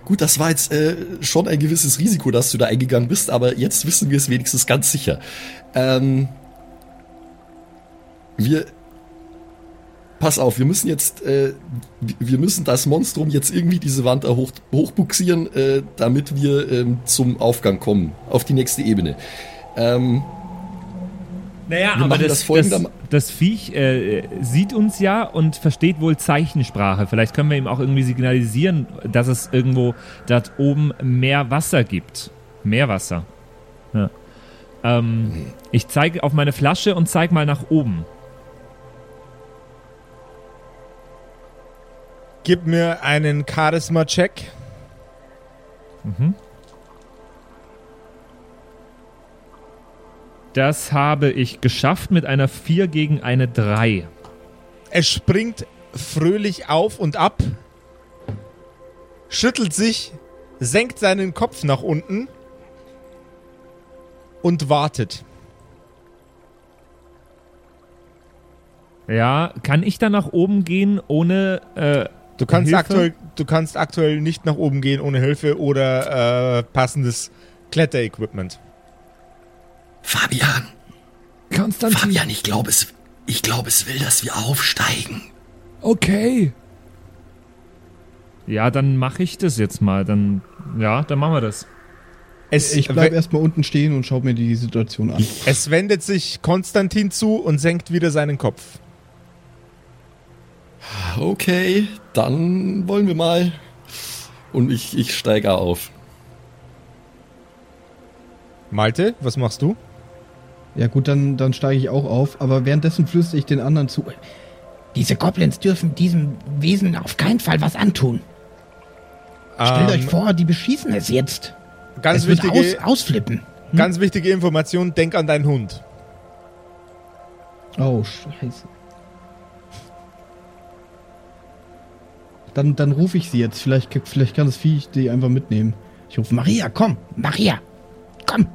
Gut, das war jetzt äh, schon ein gewisses Risiko, dass du da eingegangen bist, aber jetzt wissen wir es wenigstens ganz sicher. Ähm, wir. Pass auf, wir müssen jetzt, äh, wir- müssen das Monstrum jetzt irgendwie diese Wand da hoch, hochbuxieren, äh, damit wir ähm, zum Aufgang kommen, auf die nächste Ebene. Ähm, Naja, Wir aber das, das das, das, Viech äh, sieht uns ja und versteht wohl Zeichensprache. Vielleicht können wir ihm auch irgendwie signalisieren, dass es irgendwo dort oben mehr Wasser gibt. Mehr Wasser. Ja. Ähm, ich zeige auf meine Flasche und zeige mal nach oben. Gib mir einen Charisma-Check. Das habe ich geschafft mit einer 4 gegen eine 3. Er springt fröhlich auf und ab, schüttelt sich, senkt seinen Kopf nach unten und wartet. Ja, kann ich dann nach oben gehen ohne äh, Du kannst, Hilfe? aktuell, du kannst aktuell nicht nach oben gehen ohne Hilfe oder äh, passendes Kletterequipment. Fabian, Konstantin. Fabian, ich glaube es, ich glaube es will, dass wir aufsteigen. Okay. Ja, dann mache ich das jetzt mal. Dann, ja, dann machen wir das. Es, Ich bleib we- erstmal unten stehen und schau mir die Situation an. es wendet sich Konstantin zu und senkt wieder seinen Kopf. Okay, dann wollen wir mal. Und ich, ich steige auf. Malte, was machst du? Ja gut, dann, dann steige ich auch auf, aber währenddessen flüstere ich den anderen zu. Diese Goblins dürfen diesem Wesen auf keinen Fall was antun. Stellt Ähm, euch vor, die beschießen es jetzt. Ganz es wird wichtige, aus, ausflippen. ganz wichtige Information, denk an deinen Hund. Oh, scheiße. Dann, dann rufe ich sie jetzt. Vielleicht, vielleicht kann das Viech die einfach mitnehmen. Ich rufe Maria, komm, Maria, komm.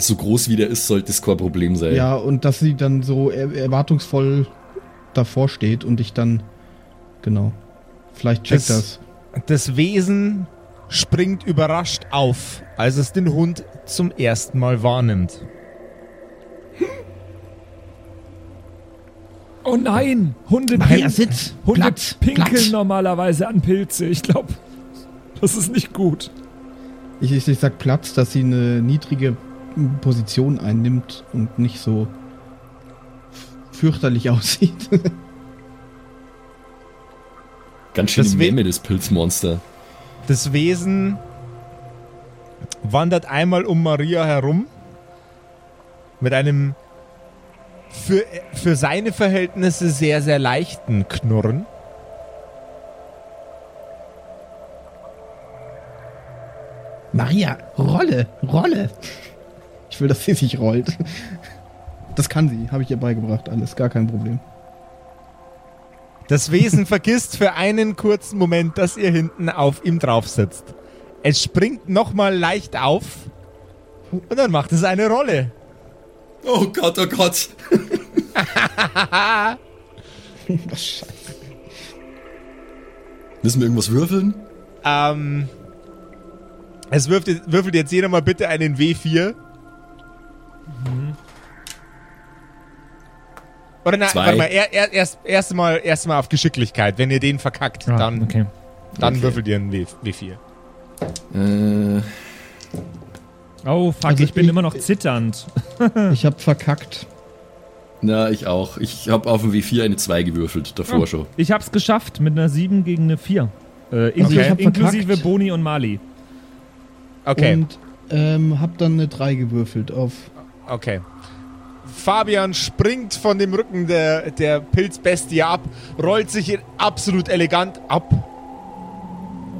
So groß wie der ist, sollte es kein Problem sein. Ja, und dass sie dann so er erwartungsvoll davor steht und ich dann. Genau. Vielleicht checkt Das- das. Das Wesen springt überrascht auf, als es den Hund zum ersten Mal wahrnimmt. Oh nein, Hunde, pin sitz. Hunde Platz, pinkeln Platz. normalerweise an Pilze. Ich glaube, das ist nicht gut. Ich, ich, ich sag Platz, dass sie eine niedrige Position einnimmt und nicht so fürchterlich aussieht. Ganz schön Das Memme des Pilzmonster. Das Wesen wandert einmal um Maria herum mit einem für, für seine Verhältnisse sehr, sehr leichten Knurren. Maria, Rolle, Rolle. Ich will, dass sie sich rollt. Das kann sie, habe ich ihr beigebracht, alles, gar kein Problem. Das Wesen vergisst für einen kurzen Moment, dass ihr hinten auf ihm drauf sitzt. Es springt nochmal leicht auf und dann macht es eine Rolle. Oh Gott, oh Gott. Müssen wir irgendwas würfeln? Ähm, es würfelt, würfelt jetzt jeder mal bitte einen W4. Oder nein, warte mal, er, er, erst, erst, mal, erst mal auf Geschicklichkeit. Wenn ihr den verkackt, Ah, dann, okay. dann Okay. würfelt ihr einen w, W4. Äh, Oh, fuck, Also ich bin ich- immer noch zitternd. Ich habe verkackt. na, ich auch. Ich habe auf dem W4 eine 2 gewürfelt, davor Oh. schon. Ich hab's geschafft mit einer 7 gegen eine 4. Äh, inklu Okay. Ich hab inklusive verkackt. Boni und Mali. Okay, Und ähm, hab dann eine 3 gewürfelt auf. Okay. Fabian springt von dem Rücken der, der Pilzbestie ab, rollt sich absolut elegant ab,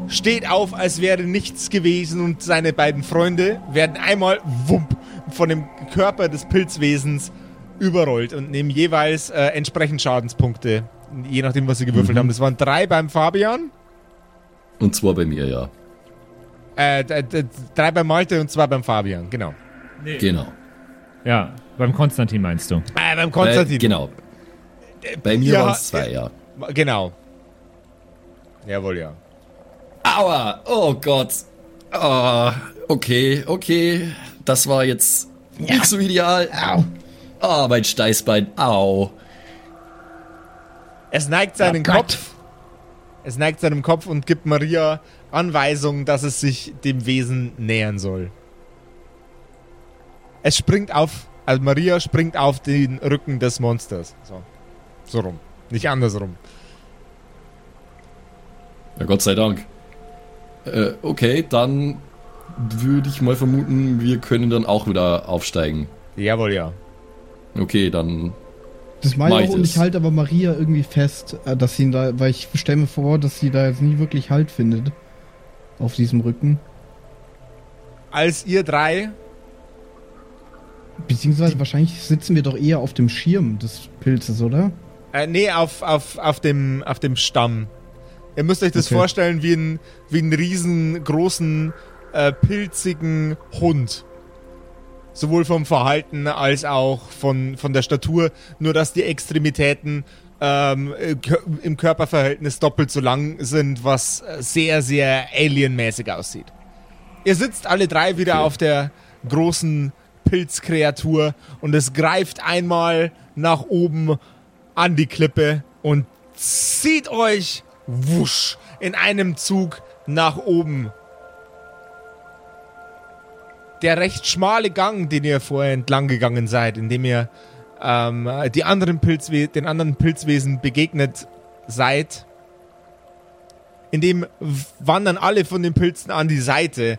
steht auf, als wäre nichts gewesen und seine beiden Freunde werden einmal wump von dem Körper des Pilzwesens überrollt und nehmen jeweils äh, entsprechend Schadenspunkte, je nachdem, was sie gewürfelt haben. Das waren drei beim Fabian, Und zwar bei mir, ja. äh, drei beim Malte und zwei beim Fabian, genau. Genau. Ja, beim Konstantin meinst du. Äh, beim Konstantin. Äh, genau. Bei mir Ja, waren es zwei, ja. Genau. Jawohl, ja. Aua! Oh Gott! Ah, okay, okay. Das war jetzt nicht so ideal. Au. Ah, mein Steißbein. Au. Es neigt seinen Oh. Kopf. Es neigt seinem Kopf und gibt Maria Anweisung, dass es sich dem Wesen nähern soll. Es springt auf, also Maria springt auf den Rücken des Monsters. So, so rum. Nicht andersrum. Ja, Gott sei Dank. Äh, okay, dann würde ich mal vermuten, wir können dann auch wieder aufsteigen. Jawohl, ja. Okay, dann. Das meine ich auch und ich halte aber Maria irgendwie fest, äh, dass sie da, weil ich stelle mir vor, dass sie da jetzt nie wirklich Halt findet. Auf diesem Rücken. Als ihr drei, Beziehungsweise wahrscheinlich sitzen wir doch eher auf dem Schirm des Pilzes, oder? äh, nee, auf, auf, auf, dem, auf dem Stamm. Ihr müsst euch das Okay. vorstellen wie einen wie einen riesengroßen, äh, pilzigen Hund. Sowohl vom Verhalten als auch von, von der Statur. Nur, dass die Extremitäten ähm, äh, im Körperverhältnis doppelt so lang sind, was äh, sehr, sehr alienmäßig aussieht. Ihr sitzt alle drei wieder auf der großen Pilzkreatur und es greift einmal nach oben an die Klippe und zieht euch wusch in einem Zug nach oben. Der recht schmale Gang, den ihr vorher entlang gegangen seid, in dem ihr ähm, die anderen Pilzwe den anderen Pilzwesen begegnet seid, in dem wandern alle von den Pilzen an die Seite.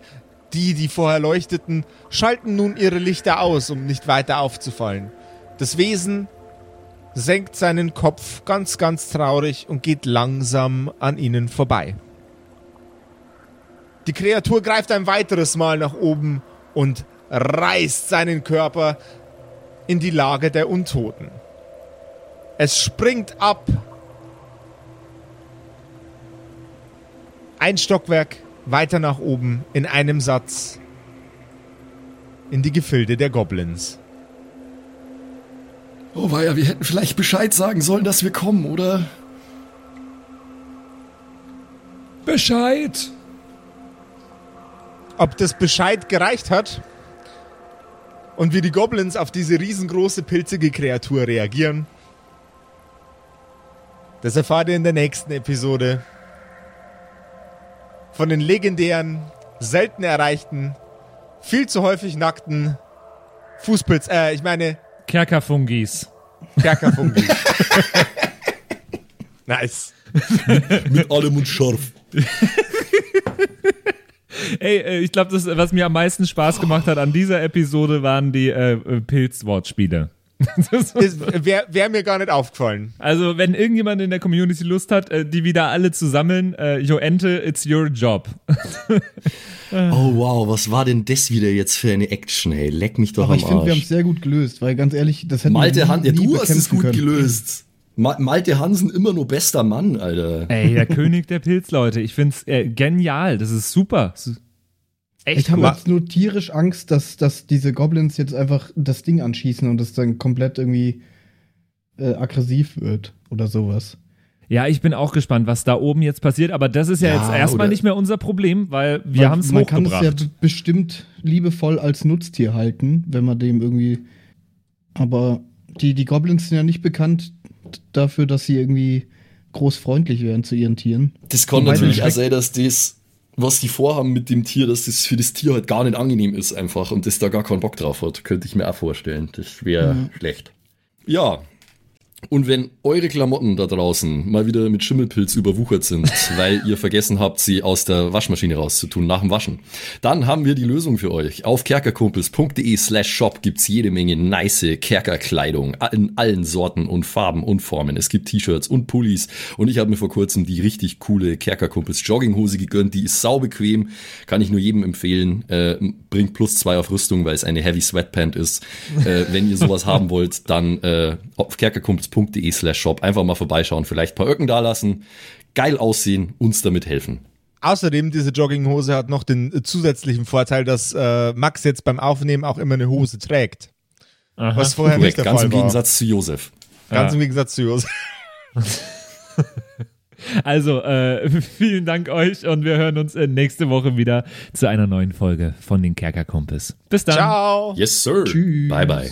Die, die vorher leuchteten, schalten nun ihre Lichter aus, um nicht weiter aufzufallen. Das Wesen senkt seinen Kopf ganz, ganz traurig und geht langsam an ihnen vorbei. Die Kreatur greift ein weiteres Mal nach oben und reißt seinen Körper in die Lage der Untoten. Es springt ab. Ein Stockwerk weiter nach oben in einem Satz in die Gefilde der Goblins. Oh weia, wir hätten vielleicht Bescheid sagen sollen, dass wir kommen, oder? Bescheid! Ob das Bescheid gereicht hat und wie die Goblins auf diese riesengroße pilzige Kreatur reagieren, das erfahrt ihr in der nächsten Episode von den legendären, selten erreichten, viel zu häufig nackten Fußpilz, äh, ich meine Kerkerfungis. Kerkerfungi. nice. Mit allem und scharf. Ey, äh, ich glaube, das, was mir am meisten Spaß gemacht hat an dieser Episode, waren die äh, Pilzwortspiele. Das- Wäre wär mir gar nicht aufgefallen. also, wenn irgendjemand in der Community Lust hat, äh, die wieder alle zu sammeln, äh, Joente, it's your job. Oh wow, was war denn das wieder jetzt für eine Action, ey? Leck mich doch Aber am ich finde, wir haben es sehr gut gelöst, weil ganz ehrlich, das hätten Malte wir Han, ja, nie, nie du hast es bekämpfen gut können. gelöst. Ma Malte Hansen immer nur bester Mann, Alter. Ey, der König der Pilzleute. Ich find's äh, genial. Das ist super. Das ist echt Ich habe jetzt nur tierisch Angst, dass, dass diese Goblins jetzt einfach das Ding anschießen und es dann komplett irgendwie äh, aggressiv wird oder sowas. Ja, ich bin auch gespannt, was da oben jetzt passiert. Aber das ist ja, Ja, jetzt erstmal nicht mehr unser Problem, weil wir haben es Man kann es hochgebracht. ja bestimmt liebevoll als Nutztier halten, wenn man dem irgendwie. Aber die, die Goblins sind ja nicht bekannt dafür, dass sie irgendwie groß freundlich wären zu ihren Tieren. Das kann Wobei natürlich auch sein, dass das, was die vorhaben mit dem Tier, dass das für das Tier halt gar nicht angenehm ist einfach und das da gar keinen Bock drauf hat. Könnte ich mir auch vorstellen. Das wäre schlecht. Ja. Und wenn eure Klamotten da draußen mal wieder mit Schimmelpilz überwuchert sind, weil ihr vergessen habt, sie aus der Waschmaschine rauszutun nach dem Waschen, dann haben wir die Lösung für euch. Auf kerkerkumpels.de slash shop gibt's jede Menge nice Kerkerkleidung in allen Sorten und Farben und Formen. Es gibt T-Shirts und Pullis und ich habe mir vor kurzem die richtig coole Kerkerkumpels Jogginghose gegönnt. Die ist sau bequem, kann ich nur jedem empfehlen. Äh, bringt plus zwei auf Rüstung, weil es eine Heavy Sweatpant ist. Äh, wenn ihr sowas haben wollt, dann äh, auf kerkerkumpels.de slash shop einfach mal vorbeischauen, vielleicht ein paar Öcken dalassen, geil aussehen, uns damit helfen. Außerdem, diese Jogginghose hat noch den zusätzlichen Vorteil, dass äh, Max jetzt beim Aufnehmen auch immer eine Hose trägt. Aha. Was vorher Korrekt, nicht der ganz Fall im war. Gegensatz zu Josef. Ganz Ja. im Gegensatz zu Josef. Also, äh, vielen Dank euch und wir hören uns äh, nächste Woche wieder zu einer neuen Folge von den Kerkerkumpels. Bis dann. Ciao. Yes, sir. Tschüss. Bye, bye.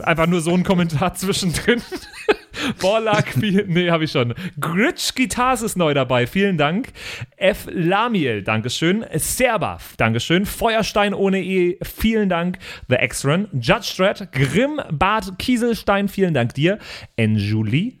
einfach nur so ein Kommentar zwischendrin. Borlak, nee, habe ich schon. Gritsch Guitars ist neu dabei, vielen Dank. F. Lamiel, Dankeschön. Serbath, Dankeschön. Feuerstein ohne E, vielen Dank. The X-Run. Judge Strat, Grimm, Bart Kieselstein, vielen Dank dir. Enjuli,